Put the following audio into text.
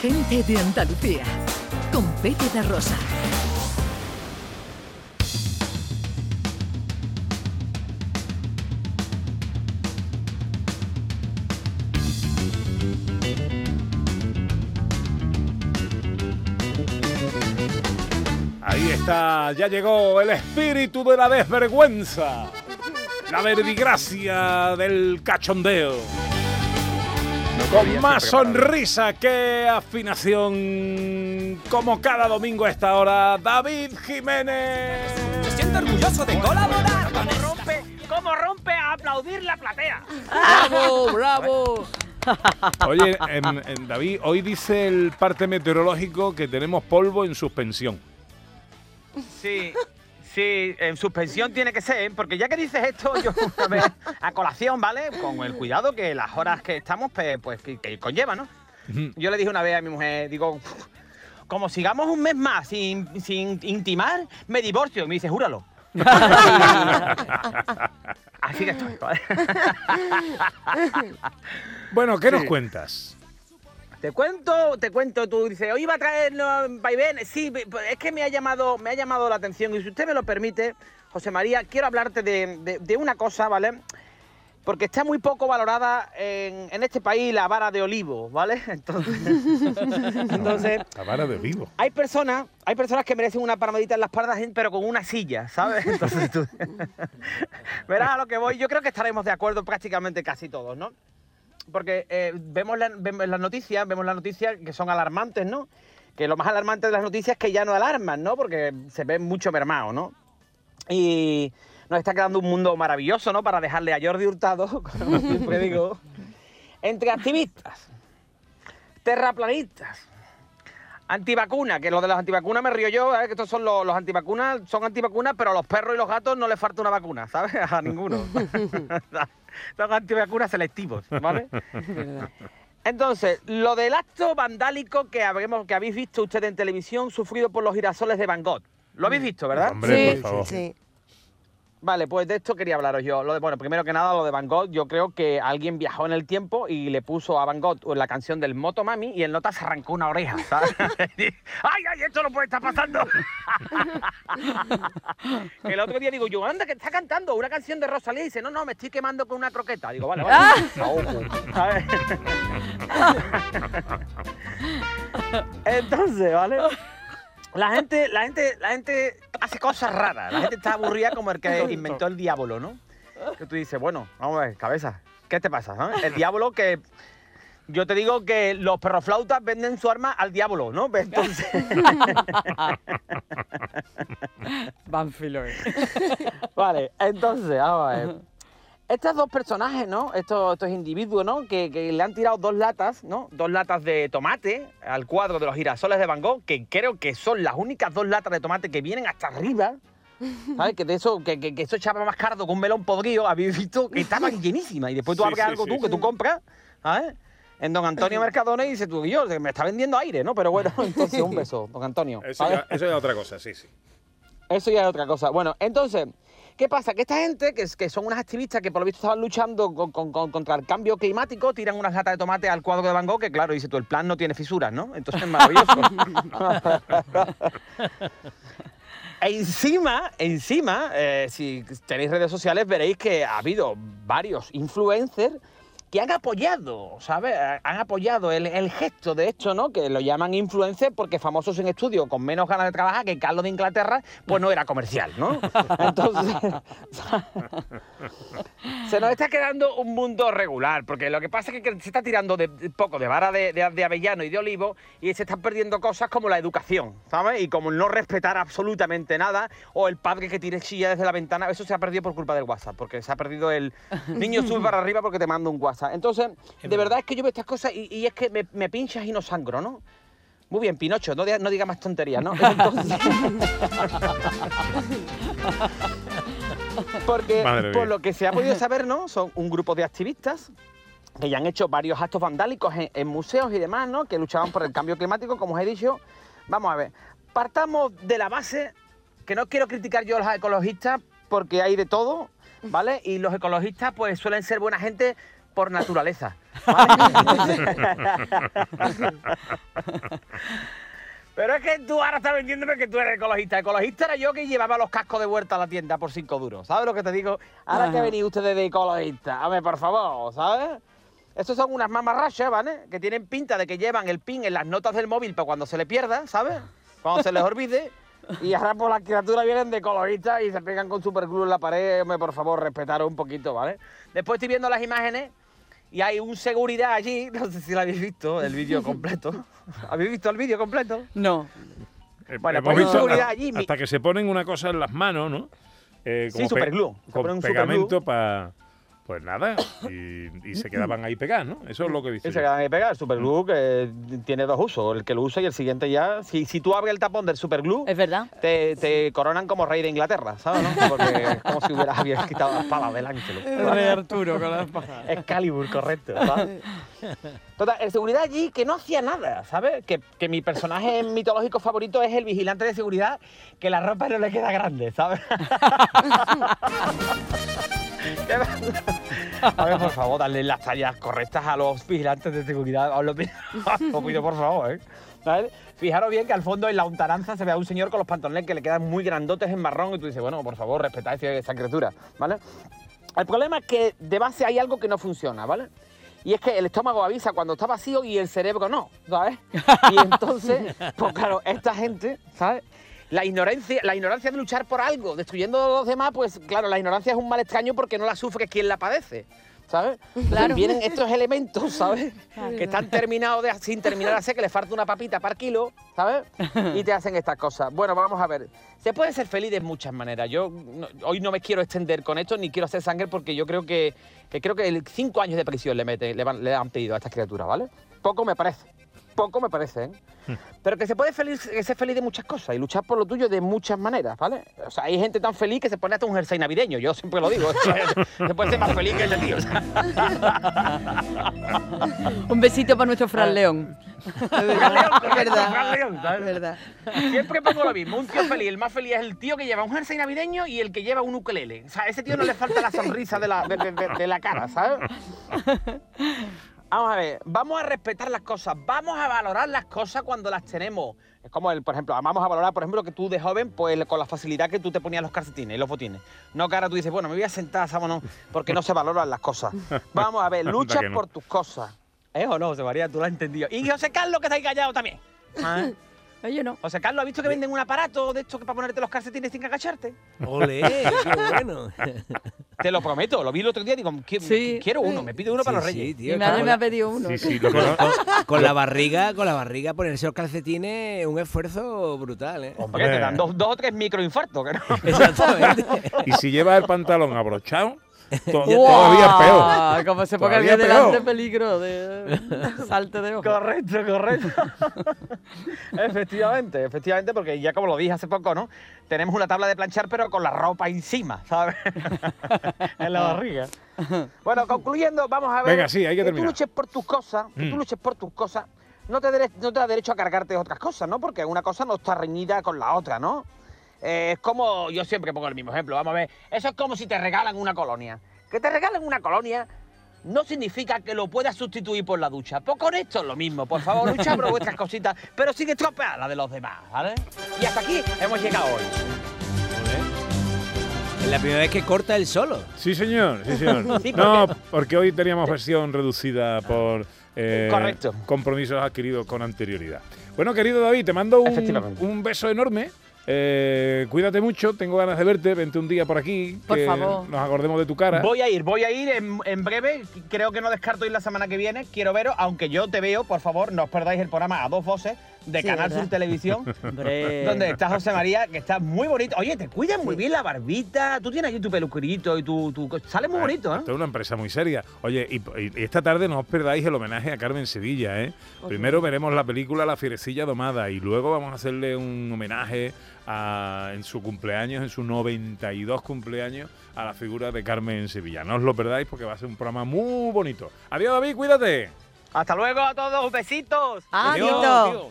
Gente de Andalucía, con Pepe de Rosa. Ahí está, ya llegó el espíritu de la desvergüenza, la verbigracia del cachondeo. Con más sonrisa que afinación, como cada domingo a esta hora, David Jiménez. Me siento orgulloso de colaborar con ¿Cómo rompe, cómo rompe a aplaudir la platea? ¡Bravo, bravo! Oye, en- en David, hoy dice el parte meteorológico que tenemos polvo en suspensión. Sí, sí, en suspensión tiene que ser, porque ya que dices esto, yo una vez a colación, ¿vale? Con el cuidado que las horas que estamos, pues, pues que, que conlleva, ¿no? Yo le dije una vez a mi mujer, digo, como sigamos un mes más sin, sin intimar, me divorcio. Y me dice, júralo. Así que estoy, ¿vale? Bueno, ¿qué nos cuentas? Te cuento, te cuento, tú dices, hoy iba a traer vaivenes. Sí, pues, es que me ha llamado, me ha llamado la atención. Y si usted me lo permite, José María, quiero hablarte de, de- de una cosa, ¿vale? Porque está muy poco valorada en, en este país la vara de olivo, ¿vale? Entonces, entonces La vara de vivo. hay personas, hay personas que merecen una palmadita en la espalda, pero con una silla, ¿sabes? Entonces tú verás a lo que voy. Yo creo que estaremos de acuerdo prácticamente casi todos, ¿no? Porque eh, vemos, la- vemos las noticias, vemos las noticias que son alarmantes, ¿no? Que lo más alarmante de las noticias es que ya no alarman, ¿no? Porque se ven mucho mermado, ¿no? Y nos está quedando un mundo maravilloso, ¿no? Para dejarle a Jordi Hurtado, como siempre digo, entre activistas, terraplanistas, antivacunas, que lo de las antivacunas me río yo, ¿sabes? que estos son los, los antivacunas, son antivacunas, pero a los perros y los gatos no les falta una vacuna, ¿sabes? A ninguno. son antivacunas selectivos, ¿vale? Entonces, lo del acto vandálico que, habremos, que habéis visto ustedes en televisión sufrido por los girasoles de Van Gogh. Lo habéis visto, ¿verdad? Hombre, sí, por favor. sí. Vale, pues de esto quería hablaros yo. Lo de, bueno, primero que nada, lo de Van Gogh, yo creo que alguien viajó en el tiempo y le puso a Van Gogh la canción del Motomami y el nota se arrancó una oreja, ¿sabes? ¡Ay, ay, esto no puede estar pasando! el otro día digo yo, anda, que está cantando una canción de Rosalía y dice, no, no, me estoy quemando con una croqueta. Digo, vale, vale. Entonces, ¿vale? La gente, la gente, la gente hace cosas raras. La gente está aburrida como el que inventó el diablo, ¿no? Que tú dices, bueno, vamos a ver, cabeza, ¿qué te pasa? no? El diablo que. Yo te digo que los perroflautas venden su arma al diablo, ¿no? Entonces, Banfield. vale, entonces, vamos a ver. Estos dos personajes, ¿no? Estos, estos individuos, ¿no? Que, que le han tirado dos latas, ¿no? Dos latas de tomate al cuadro de los girasoles de Van Gogh, que creo que son las únicas dos latas de tomate que vienen hasta arriba. ¿Sabes? Que de eso, que, que, que eso echaba más cardo que un melón podrido, habéis visto que estaban llenísimas. Y después tú Sí, abres sí, algo sí, tú, que tú compras, ¿sabes? En Don Antonio Mercadona y dices tú, yo, me está vendiendo aire, ¿no? Pero bueno, entonces un beso, Don Antonio. Eso ya, eso ya es otra cosa, sí, sí. Eso ya es otra cosa. Bueno, entonces, ¿qué pasa? Que esta gente, que, es- que son unas activistas que por lo visto estaban luchando con- con- con- contra el cambio climático, tiran unas latas de tomate al cuadro de Van Gogh, que claro, dice tú, el plan no tiene fisuras, ¿no? Entonces es maravilloso. e encima, encima, eh, si tenéis redes sociales veréis que ha habido varios influencers que han apoyado, ¿sabes? Han apoyado el, el gesto de esto, ¿no? Que lo llaman influencer porque famosos en estudio con menos ganas de trabajar que Carlos de Inglaterra, pues no era comercial, ¿no? Entonces, se nos está quedando un mundo regular, porque lo que pasa es que se está tirando de, de poco de vara de, de- de avellano y de olivo y se están perdiendo cosas como la educación, ¿sabes? Y como no respetar absolutamente nada, o el padre que tire chilla desde la ventana, eso se ha perdido por culpa del WhatsApp, porque se ha perdido el niño sube para arriba porque te mando un WhatsApp. Entonces, de verdad es que yo veo estas cosas y, y es que me, me pinchas y no sangro, ¿no? Muy bien, Pinocho, no, diga- no diga más tonterías, ¿no? Entonces- Porque Madre por mía. lo que se ha podido saber, ¿no? Son un grupo de activistas que ya han hecho varios actos vandálicos en, en museos y demás, ¿no? Que luchaban por el cambio climático, como os he dicho. Vamos a ver, partamos de la base que no quiero criticar yo a los ecologistas porque hay de todo, ¿vale? Y los ecologistas pues suelen ser buena gente por naturaleza. Pero es que tú ahora estás vendiéndome que tú eres ecologista. Ecologista era yo que llevaba los cascos de vuelta a la tienda por cinco duros. ¿Sabes lo que te digo? Ahora que Ajá. venís ustedes de ecologista. A ver, por favor, ¿sabes? Estos son unas mamarrachas, ¿vale? Que tienen pinta de que llevan el pin en las notas del móvil para cuando se le pierda, ¿sabes? Cuando se les olvide. Y ahora por las criaturas vienen de ecologistas y se pegan con superglue en la pared. Hombre, por favor, respetaros un poquito, ¿vale? Después estoy viendo las imágenes y hay un seguridad allí. No sé si lo habéis visto, el vídeo completo. ¿Habéis visto el vídeo completo? No. Eh, Bueno, hemos pues visto seguridad a- allí, hasta que se ponen una cosa en las manos, ¿no? Eh, Sí, superglue. Con pegamento para... Pues nada, y, y se quedaban ahí pegadas, ¿no? Eso es lo que he visto. Y se yo. quedan ahí pegados. El superglue que tiene dos usos. El que lo usa y el siguiente ya. Si, si tú abres el tapón del superglue, Es verdad. te, te coronan como rey de Inglaterra, ¿sabes? no? Porque es como si hubieras habías quitado las palas del ángel. El rey Arturo con las pajas. Excalibur, correcto. ¿sabes? Total, el seguridad allí que no hacía nada, ¿sabes? Que, que mi personaje mitológico favorito es el vigilante de seguridad, que la ropa no le queda grande, ¿sabes? A ver, por favor, darle las tallas correctas a los vigilantes de seguridad. Os lo pido, por favor, ¿eh? Fijaros bien que al fondo en la ontaranza se ve a un señor con los pantalones que le quedan muy grandotes en marrón y tú dices, bueno, por favor, respetad esa criatura, ¿vale? El problema es que de base hay algo que no funciona, ¿vale? Y es que el estómago avisa cuando está vacío y el cerebro no, ¿sabes? Y entonces, pues claro, esta gente, ¿sabes? La ignorancia, la ignorancia de luchar por algo, destruyendo a los demás, pues claro, la ignorancia es un mal extraño porque no la sufre quien la padece, ¿sabes? Claro. Vienen estos elementos, ¿sabes? Que están terminados de, sin terminar hacer, que le falta una papita para kilo, ¿sabes? Y te hacen estas cosas. Bueno, vamos a ver. Se puede ser feliz de muchas maneras. Yo no- hoy no me quiero extender con esto, ni quiero hacer sangre, porque yo creo que, que creo que cinco años de prisión le, mete, le, van- le han pedido a estas criaturas, ¿vale? Poco me parece. Poco me parece, ¿eh? Pero que se puede feliz, que ser feliz de muchas cosas y luchar por lo tuyo de muchas maneras, ¿vale? O sea, hay gente tan feliz que se pone hasta un jersey navideño, yo siempre lo digo. se puede ser más feliz que ese tío. Un besito para nuestro Fran León. Fran León, verdad. Fran León, ¿sabes? Es verdad. Siempre pongo lo mismo, un tío feliz, el más feliz es el tío que lleva un jersey navideño y el que lleva un ukelele. O sea, a ese tío no le falta la sonrisa de la, de, de- de- de la cara, ¿sabes? Vamos a ver, vamos a respetar las cosas, vamos a valorar las cosas cuando las tenemos. Es como, el, por ejemplo, vamos a valorar, por ejemplo, que tú de joven, pues con la facilidad que tú te ponías los calcetines y los botines. No que ahora tú dices, bueno, me voy a sentar, vámonos, porque no se valoran las cosas. Vamos a ver, lucha no. por tus cosas. ¿Eh o no, José María? Tú lo has entendido. Y José Carlos, que está ahí callado también. ¿Ah? Oye, no. José Carlos, ¿has visto que venden un aparato de esto que para ponerte los calcetines sin agacharte? Ole, qué bueno. Te lo prometo, lo vi el otro día y digo, Sí. quiero uno, me pide uno para los sí, reyes. tío, Mi madre me ha pedido uno. Sí, sí, lo con, con la barriga, con la barriga ponerse los calcetines es un esfuerzo brutal, ¿eh? Hombre, te dan dos, dos o tres microinfartos, que no. Exactamente. Y si llevas el pantalón abrochado, todavía es peor. Como se ponga día delante, peligro de salte de ojo. Correcto, correcto. efectivamente, efectivamente, porque ya como lo dije hace poco, ¿no? Tenemos una tabla de planchar, pero con la ropa encima, ¿sabes? en la barriga. Bueno, concluyendo, vamos a ver. Venga, sí, hay que tú terminar. luches por tus cosas, que tú Mm. luches por tus cosas, no te, no te da derecho a cargarte de otras cosas, ¿no? Porque una cosa no está reñida con la otra, ¿no? Eh, es como, yo siempre pongo el mismo ejemplo, vamos a ver, eso es como si te regalan una colonia. Que te regalen una colonia no significa que lo puedas sustituir por la ducha. Pues con esto es lo mismo, por favor, luchad por vuestras cositas, pero sin estropear la de los demás, ¿vale? Y hasta aquí hemos llegado hoy. Es la primera vez que corta el solo. Sí, señor, sí, señor. Sí, no, porque hoy teníamos versión reducida por eh, Correcto. compromisos adquiridos con anterioridad. Bueno, querido David, te mando un beso enorme. Eh, cuídate mucho, tengo ganas de verte, vente un día por aquí, Por que favor. nos acordemos de tu cara. Voy a ir, voy a ir en, en breve. Creo que no descarto ir la semana que viene. Quiero veros, aunque yo te veo, por favor, no os perdáis el programa a dos voces de Sí, Canal ¿verdad? Sur Televisión. Donde está José María, que está muy bonito. Oye, te cuidas muy bien la barbita. Tú tienes allí tu peluquerito y tu. tu sale muy bonito, ¿eh? Esto es una empresa muy seria. Oye, y, y esta tarde no os perdáis el homenaje a Carmen Sevilla, ¿eh? Primero veremos la película La Fierecilla Domada y luego vamos a hacerle un homenaje a- en su cumpleaños, en su 92 cumpleaños, a la figura de Carmen Sevilla. No os lo perdáis porque va a ser un programa muy bonito. Adiós, David, cuídate. Hasta luego a todos, besitos. Adiós. Adiós.